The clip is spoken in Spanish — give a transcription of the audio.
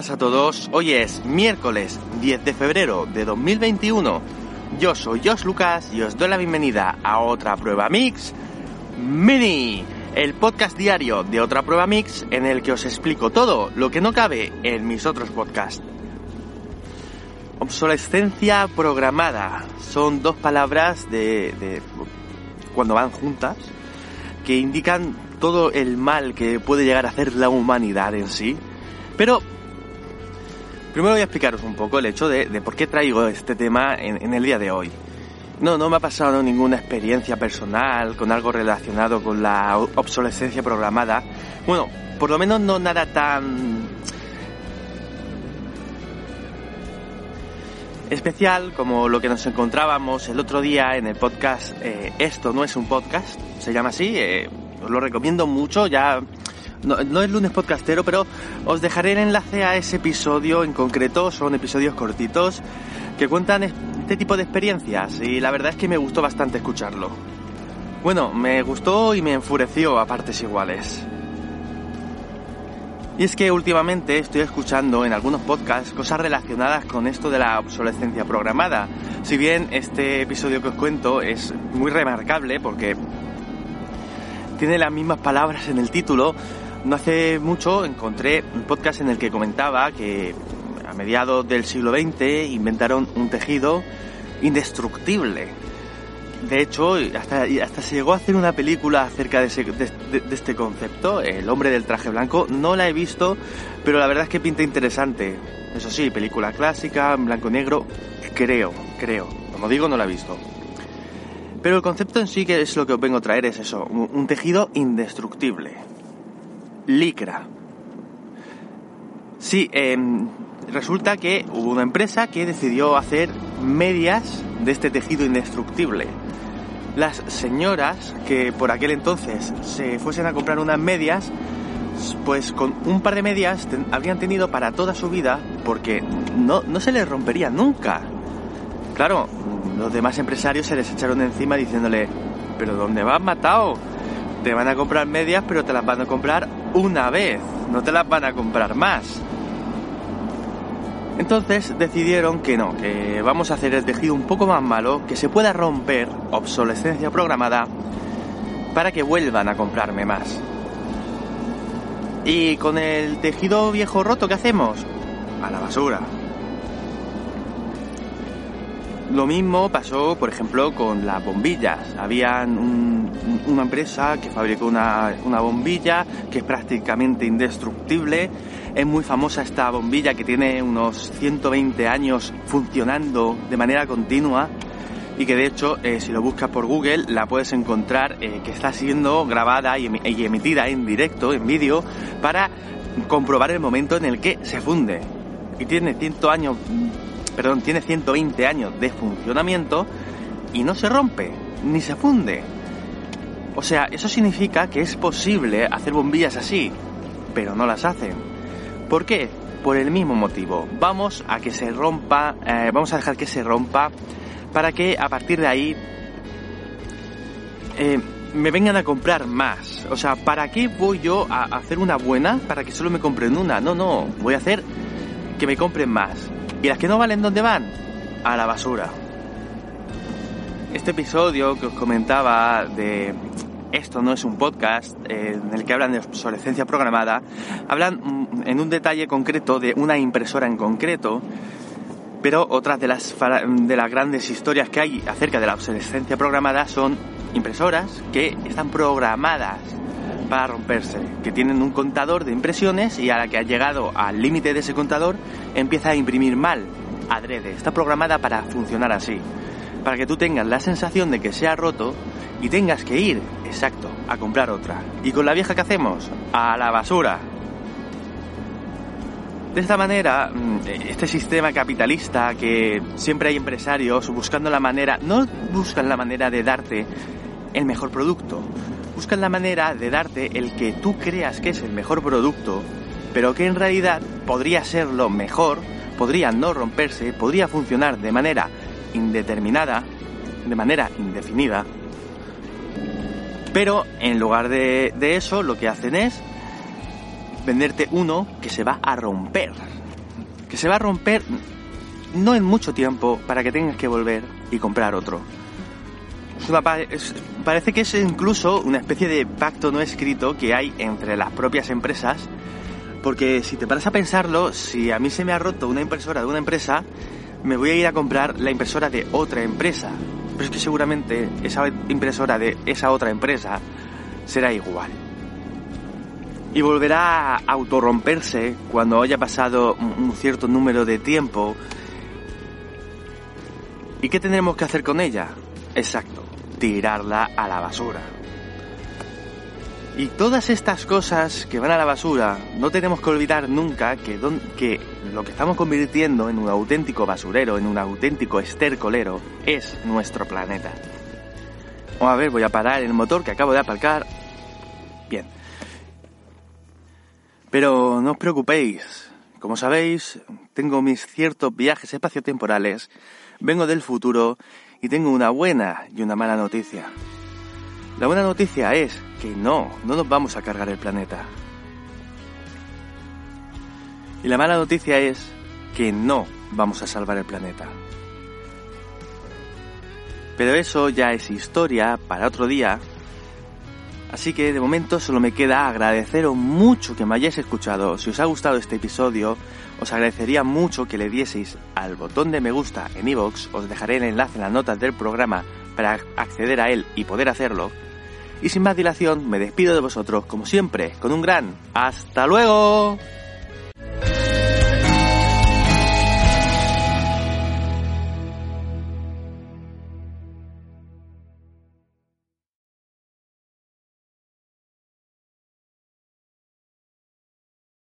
buenas a todos. Hoy es miércoles 10 de febrero de 2021. Yo soy Josh Lucas y os doy la bienvenida a otra prueba Mix Mini, el podcast diario de otra prueba Mix en el que os explico todo lo que no cabe en mis otros podcasts. Obsolescencia programada son dos palabras de, de cuando van juntas que indican todo el mal que puede llegar a hacer la humanidad en sí. Pero primero voy a explicaros un poco el hecho de, por qué traigo este tema en, el día de hoy. No, no me ha pasado ninguna experiencia personal con algo relacionado con la obsolescencia programada. Bueno, por lo menos no nada tan especial como lo que nos encontrábamos el otro día en el podcast eh, Esto no es un podcast, se llama así, eh, os lo recomiendo mucho, ya no, es lunes podcastero, pero os dejaré el enlace a ese episodio en concreto, son episodios cortitos que cuentan este tipo de experiencias y la verdad es que me gustó bastante escucharlo. Bueno, me gustó y me enfureció a partes iguales. Y es que últimamente estoy escuchando en algunos podcasts cosas relacionadas con esto de la obsolescencia programada. Si bien este episodio que os cuento es muy remarcable porque tiene las mismas palabras en el título, no hace mucho encontré un podcast en el que comentaba que a mediados del siglo XX inventaron un tejido indestructible de hecho, hasta, hasta se llegó a hacer una película acerca de, este concepto, El hombre del traje blanco. No la he visto, pero la verdad es que pinta interesante. Eso sí, película clásica, blanco y negro, creo, creo. Como digo, no la he visto. Pero el concepto en sí, que es lo que os vengo a traer, es eso, un tejido indestructible. Licra. Sí, em, resulta que hubo una empresa que decidió hacer medias de este tejido indestructible las señoras que por aquel entonces se fuesen a comprar unas medias, pues con un par de medias habrían tenido para toda su vida porque no, no se les rompería nunca. Claro, los demás empresarios se les echaron encima diciéndole, pero ¿dónde vas matado? Te van a comprar medias, pero te las van a comprar una vez, no te las van a comprar más. Entonces decidieron que no, que vamos a hacer el tejido un poco más malo, que se pueda romper, obsolescencia programada, para que vuelvan a comprarme más. Y con el tejido viejo roto, ¿qué hacemos? A la basura. Lo mismo pasó, por ejemplo, con las bombillas. Había una empresa que fabricó una, bombilla que es prácticamente indestructible es muy famosa esta bombilla que tiene unos 120 años funcionando de manera continua y que de hecho eh, si lo buscas por Google la puedes encontrar eh, que está siendo grabada y, emitida en directo, en vídeo, para comprobar el momento en el que se funde. Y tiene 100 años, perdón, tiene 120 años de funcionamiento y no se rompe, ni se funde. O sea, eso significa que es posible hacer bombillas así, pero no las hacen. ¿Por qué? Por el mismo motivo. Vamos a que se rompa, eh, vamos a dejar que se rompa para que a partir de ahí eh, me vengan a comprar más. O sea, ¿para qué voy yo a hacer una buena para que solo me compren una? No, no, voy a hacer que me compren más. ¿Y las que no valen dónde van? A la basura. Este episodio que os comentaba de esto no es un podcast en el que hablan de obsolescencia programada, hablan en un detalle concreto de una impresora en concreto, pero otras de las, de las grandes historias que hay acerca de la obsolescencia programada son impresoras que están programadas para romperse, que tienen un contador de impresiones y a la que ha llegado al límite de ese contador empieza a imprimir mal, adrede, está programada para funcionar así, para que tú tengas la sensación de que se ha roto y tengas que ir, exacto, a comprar otra. ¿Y con la vieja qué hacemos? A la basura. De esta manera, mm, este sistema capitalista que siempre hay empresarios buscando la manera, no buscan la manera de darte el mejor producto, buscan la manera de darte el que tú creas que es el mejor producto, pero que en realidad podría ser lo mejor, podría no romperse, podría funcionar de manera indeterminada, de manera indefinida, pero en lugar de, eso, lo que hacen es venderte uno que se va a romper. que se va a romper no en mucho tiempo para que tengas que volver y comprar otro. Parece que es incluso una especie de pacto no escrito que hay entre las propias empresas, porque si te paras a pensarlo, si a mí se me ha roto una impresora de una empresa, me voy a ir a comprar la impresora de otra empresa. Pero es que seguramente esa impresora de esa otra empresa será igual. Y volverá a autorromperse cuando haya pasado un cierto número de tiempo ¿Y qué tendremos que hacer con ella? Exacto, tirarla a la basura. Y todas estas cosas que van a la basura, no tenemos que olvidar nunca que, lo que estamos convirtiendo en un auténtico basurero, en un auténtico estercolero, es nuestro planeta. a ver, voy a parar el motor que acabo de aparcar. Bien. Pero no os preocupéis. Como sabéis, tengo mis ciertos viajes espaciotemporales Vengo del futuro y tengo una buena y una mala noticia. La buena noticia es que no, no nos vamos a cargar el planeta. Y la mala noticia es que no vamos a salvar el planeta. Pero eso ya es historia para otro día. Así que de momento solo me queda agradeceros mucho que me hayáis escuchado. Si os ha gustado este episodio, os agradecería mucho que le dieseis al botón de me gusta en iVoox, os dejaré el enlace en las notas del programa para acceder a él y poder hacerlo. Y sin más dilación, me despido de vosotros, como siempre, con un gran ¡Hasta luego!